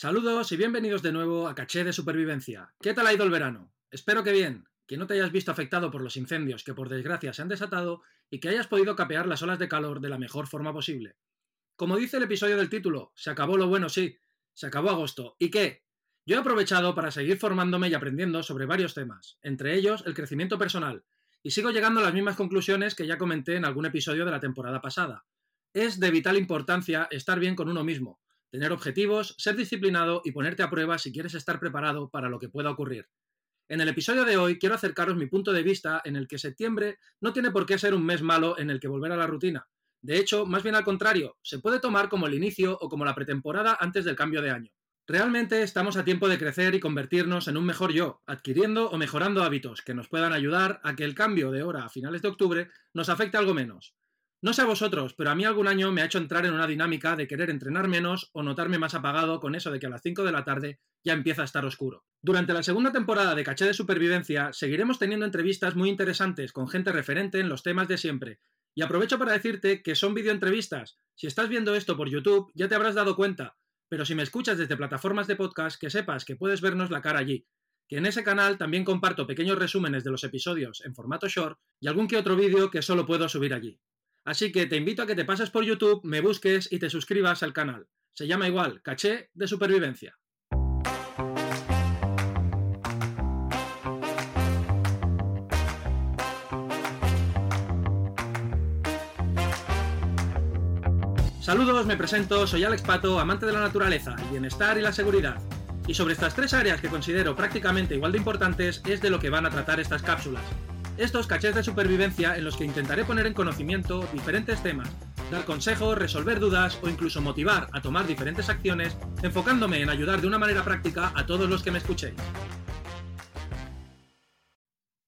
Saludos y bienvenidos de nuevo a Caché de Supervivencia. ¿Qué tal ha ido el verano? Espero que bien, que no te hayas visto afectado por los incendios que por desgracia se han desatado y que hayas podido capear las olas de calor de la mejor forma posible. Como dice el episodio del título, se acabó lo bueno, sí, se acabó agosto. ¿Y qué? Yo he aprovechado para seguir formándome y aprendiendo sobre varios temas, entre ellos el crecimiento personal, y sigo llegando a las mismas conclusiones que ya comenté en algún episodio de la temporada pasada. Es de vital importancia estar bien con uno mismo, tener objetivos, ser disciplinado y ponerte a prueba si quieres estar preparado para lo que pueda ocurrir. En el episodio de hoy quiero acercaros mi punto de vista en el que septiembre no tiene por qué ser un mes malo en el que volver a la rutina. De hecho, más bien al contrario, se puede tomar como el inicio o como la pretemporada antes del cambio de año. Realmente estamos a tiempo de crecer y convertirnos en un mejor yo, adquiriendo o mejorando hábitos que nos puedan ayudar a que el cambio de hora a finales de octubre nos afecte algo menos. No sé a vosotros, pero a mí algún año me ha hecho entrar en una dinámica de querer entrenar menos o notarme más apagado con eso de que a las 5 de la tarde ya empieza a estar oscuro. Durante la segunda temporada de Caché de Supervivencia seguiremos teniendo entrevistas muy interesantes con gente referente en los temas de siempre. Y aprovecho para decirte que son videoentrevistas. Si estás viendo esto por YouTube ya te habrás dado cuenta, pero si me escuchas desde plataformas de podcast que sepas que puedes vernos la cara allí que en ese canal también comparto pequeños resúmenes de los episodios en formato short y algún que otro vídeo que solo puedo subir allí. Así que te invito a que te pases por YouTube, me busques y te suscribas al canal. Se llama igual, Caché de Supervivencia. Saludos, me presento, soy Alex Pato, amante de la naturaleza, el bienestar y la seguridad. Y sobre estas tres áreas que considero prácticamente igual de importantes es de lo que van a tratar estas cápsulas. Estos cachés de supervivencia en los que intentaré poner en conocimiento diferentes temas, dar consejos, resolver dudas o incluso motivar a tomar diferentes acciones, enfocándome en ayudar de una manera práctica a todos los que me escuchéis.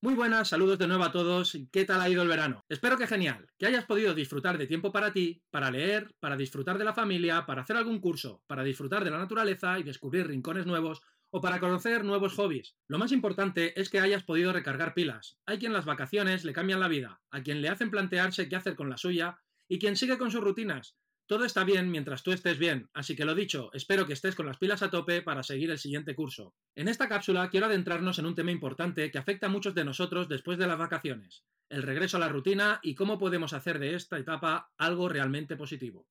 Muy buenas, saludos de nuevo a todos. ¿Qué tal ha ido el verano? Espero que genial, que hayas podido disfrutar de tiempo para ti, para leer, para disfrutar de la familia, para hacer algún curso, para disfrutar de la naturaleza y descubrir rincones nuevos o para conocer nuevos hobbies. Lo más importante es que hayas podido recargar pilas. Hay quien las vacaciones le cambian la vida, a quien le hacen plantearse qué hacer con la suya y quien sigue con sus rutinas. Todo está bien mientras tú estés bien, así que lo dicho, espero que estés con las pilas a tope para seguir el siguiente curso. En esta cápsula quiero adentrarnos en un tema importante que afecta a muchos de nosotros después de las vacaciones, el regreso a la rutina y cómo podemos hacer de esta etapa algo realmente positivo.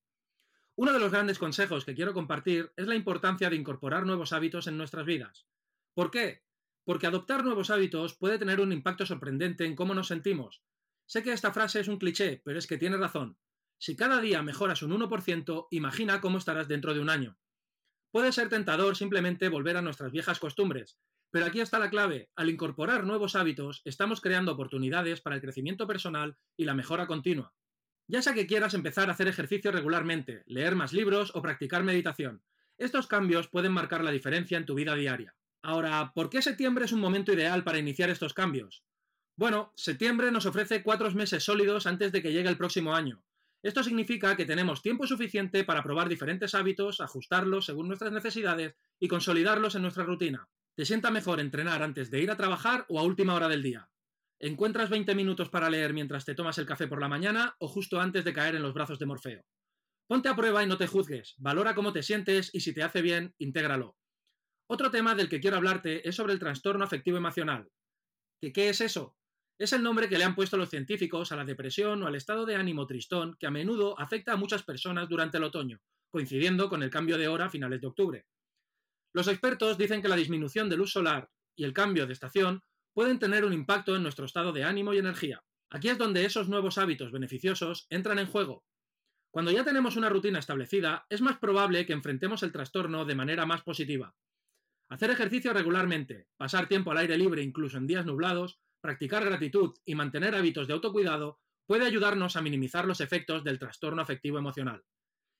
Uno de los grandes consejos que quiero compartir es la importancia de incorporar nuevos hábitos en nuestras vidas. ¿Por qué? Porque adoptar nuevos hábitos puede tener un impacto sorprendente en cómo nos sentimos. Sé que esta frase es un cliché, pero es que tiene razón. Si cada día mejoras un 1%, imagina cómo estarás dentro de un año. Puede ser tentador simplemente volver a nuestras viejas costumbres, pero aquí está la clave. Al incorporar nuevos hábitos, estamos creando oportunidades para el crecimiento personal y la mejora continua. Ya sea que quieras empezar a hacer ejercicio regularmente, leer más libros o practicar meditación, estos cambios pueden marcar la diferencia en tu vida diaria. Ahora, ¿por qué septiembre es un momento ideal para iniciar estos cambios? Bueno, septiembre nos ofrece cuatro meses sólidos antes de que llegue el próximo año. Esto significa que tenemos tiempo suficiente para probar diferentes hábitos, ajustarlos según nuestras necesidades y consolidarlos en nuestra rutina. ¿Te sienta mejor entrenar antes de ir a trabajar o a última hora del día? ¿Encuentras 20 minutos para leer mientras te tomas el café por la mañana o justo antes de caer en los brazos de Morfeo? Ponte a prueba y no te juzgues, valora cómo te sientes y si te hace bien, intégralo. Otro tema del que quiero hablarte es sobre el trastorno afectivo emocional. ¿Qué, ¿Qué es eso? Es el nombre que le han puesto los científicos a la depresión o al estado de ánimo tristón que a menudo afecta a muchas personas durante el otoño, coincidiendo con el cambio de hora a finales de octubre. Los expertos dicen que la disminución de luz solar y el cambio de estación pueden tener un impacto en nuestro estado de ánimo y energía. Aquí es donde esos nuevos hábitos beneficiosos entran en juego. Cuando ya tenemos una rutina establecida, es más probable que enfrentemos el trastorno de manera más positiva. Hacer ejercicio regularmente, pasar tiempo al aire libre incluso en días nublados, practicar gratitud y mantener hábitos de autocuidado puede ayudarnos a minimizar los efectos del trastorno afectivo emocional.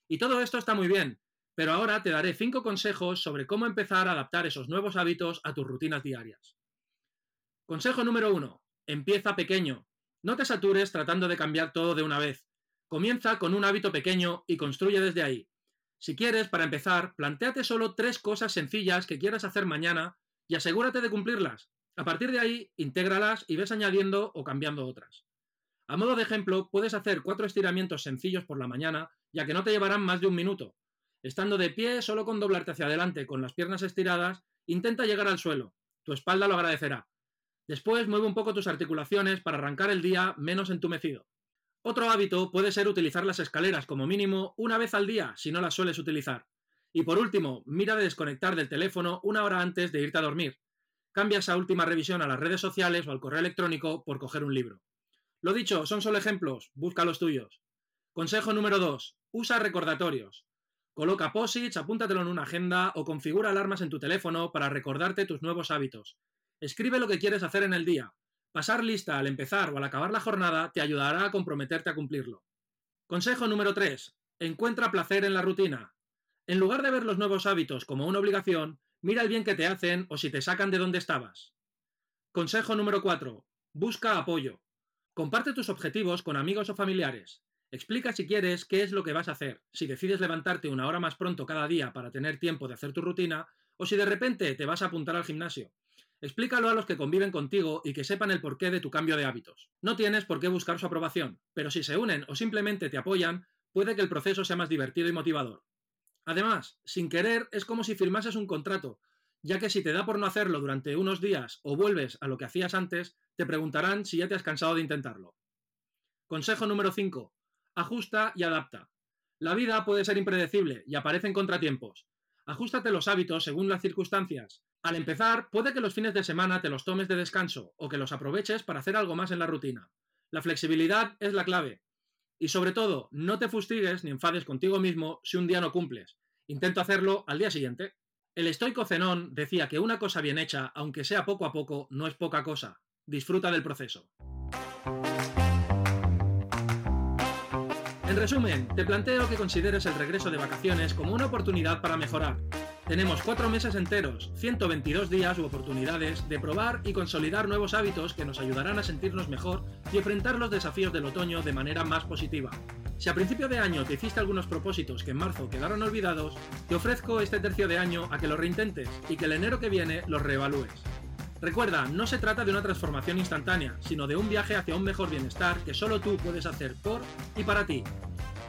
Y todo esto está muy bien, pero ahora te daré 5 consejos sobre cómo empezar a adaptar esos nuevos hábitos a tus rutinas diarias. Consejo número uno. Empieza pequeño. No te satures tratando de cambiar todo de una vez. Comienza con un hábito pequeño y construye desde ahí. Si quieres, para empezar, planteate solo tres cosas sencillas que quieras hacer mañana y asegúrate de cumplirlas. A partir de ahí, intégralas y ves añadiendo o cambiando otras. A modo de ejemplo, puedes hacer cuatro estiramientos sencillos por la mañana, ya que no te llevarán más de un minuto. Estando de pie, solo con doblarte hacia adelante con las piernas estiradas, intenta llegar al suelo. Tu espalda lo agradecerá. Después mueve un poco tus articulaciones para arrancar el día menos entumecido. Otro hábito puede ser utilizar las escaleras como mínimo una vez al día si no las sueles utilizar. Y por último, mira de desconectar del teléfono una hora antes de irte a dormir. Cambia esa última revisión a las redes sociales o al correo electrónico por coger un libro. Lo dicho, son solo ejemplos, busca los tuyos. Consejo número 2. Usa recordatorios. Coloca posits, apúntatelo en una agenda o configura alarmas en tu teléfono para recordarte tus nuevos hábitos. Escribe lo que quieres hacer en el día. Pasar lista al empezar o al acabar la jornada te ayudará a comprometerte a cumplirlo. Consejo número 3. Encuentra placer en la rutina. En lugar de ver los nuevos hábitos como una obligación, mira el bien que te hacen o si te sacan de donde estabas. Consejo número 4. Busca apoyo. Comparte tus objetivos con amigos o familiares. Explica si quieres qué es lo que vas a hacer, si decides levantarte una hora más pronto cada día para tener tiempo de hacer tu rutina, o si de repente te vas a apuntar al gimnasio. Explícalo a los que conviven contigo y que sepan el porqué de tu cambio de hábitos. No tienes por qué buscar su aprobación, pero si se unen o simplemente te apoyan, puede que el proceso sea más divertido y motivador. Además, sin querer es como si firmases un contrato, ya que si te da por no hacerlo durante unos días o vuelves a lo que hacías antes, te preguntarán si ya te has cansado de intentarlo. Consejo número 5. Ajusta y adapta. La vida puede ser impredecible y aparecen contratiempos. Ajustate los hábitos según las circunstancias. Al empezar, puede que los fines de semana te los tomes de descanso o que los aproveches para hacer algo más en la rutina. La flexibilidad es la clave. Y sobre todo, no te fustigues ni enfades contigo mismo si un día no cumples. Intento hacerlo al día siguiente. El estoico Zenón decía que una cosa bien hecha, aunque sea poco a poco, no es poca cosa. Disfruta del proceso. En resumen, te planteo que consideres el regreso de vacaciones como una oportunidad para mejorar. Tenemos cuatro meses enteros, 122 días u oportunidades de probar y consolidar nuevos hábitos que nos ayudarán a sentirnos mejor y enfrentar los desafíos del otoño de manera más positiva. Si a principio de año te hiciste algunos propósitos que en marzo quedaron olvidados, te ofrezco este tercio de año a que los reintentes y que el enero que viene los reevalúes. Recuerda, no se trata de una transformación instantánea, sino de un viaje hacia un mejor bienestar que solo tú puedes hacer por y para ti.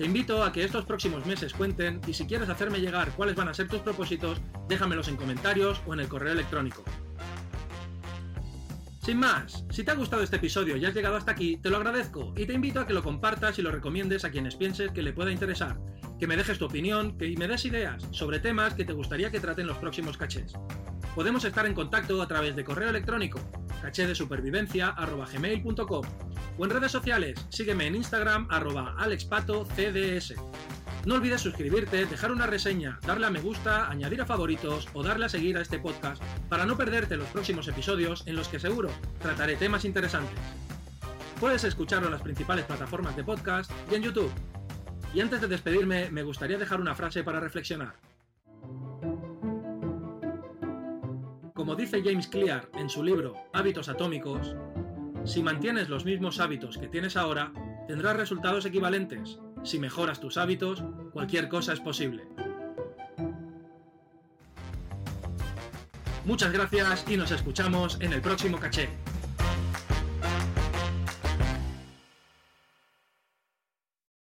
Te invito a que estos próximos meses cuenten y si quieres hacerme llegar cuáles van a ser tus propósitos, déjamelos en comentarios o en el correo electrónico. Sin más, si te ha gustado este episodio y has llegado hasta aquí, te lo agradezco y te invito a que lo compartas y lo recomiendes a quienes pienses que le pueda interesar, que me dejes tu opinión que y me des ideas sobre temas que te gustaría que traten los próximos cachés. Podemos estar en contacto a través de correo electrónico, cachedesupervivencia.gmail.com o en redes sociales, sígueme en Instagram arroba alexpatocds. No olvides suscribirte, dejar una reseña, darle a me gusta, añadir a favoritos o darle a seguir a este podcast para no perderte los próximos episodios en los que seguro trataré temas interesantes. Puedes escucharlo en las principales plataformas de podcast y en YouTube. Y antes de despedirme, me gustaría dejar una frase para reflexionar. Como dice James Clear en su libro Hábitos Atómicos, si mantienes los mismos hábitos que tienes ahora, tendrás resultados equivalentes. Si mejoras tus hábitos, cualquier cosa es posible. Muchas gracias y nos escuchamos en el próximo caché.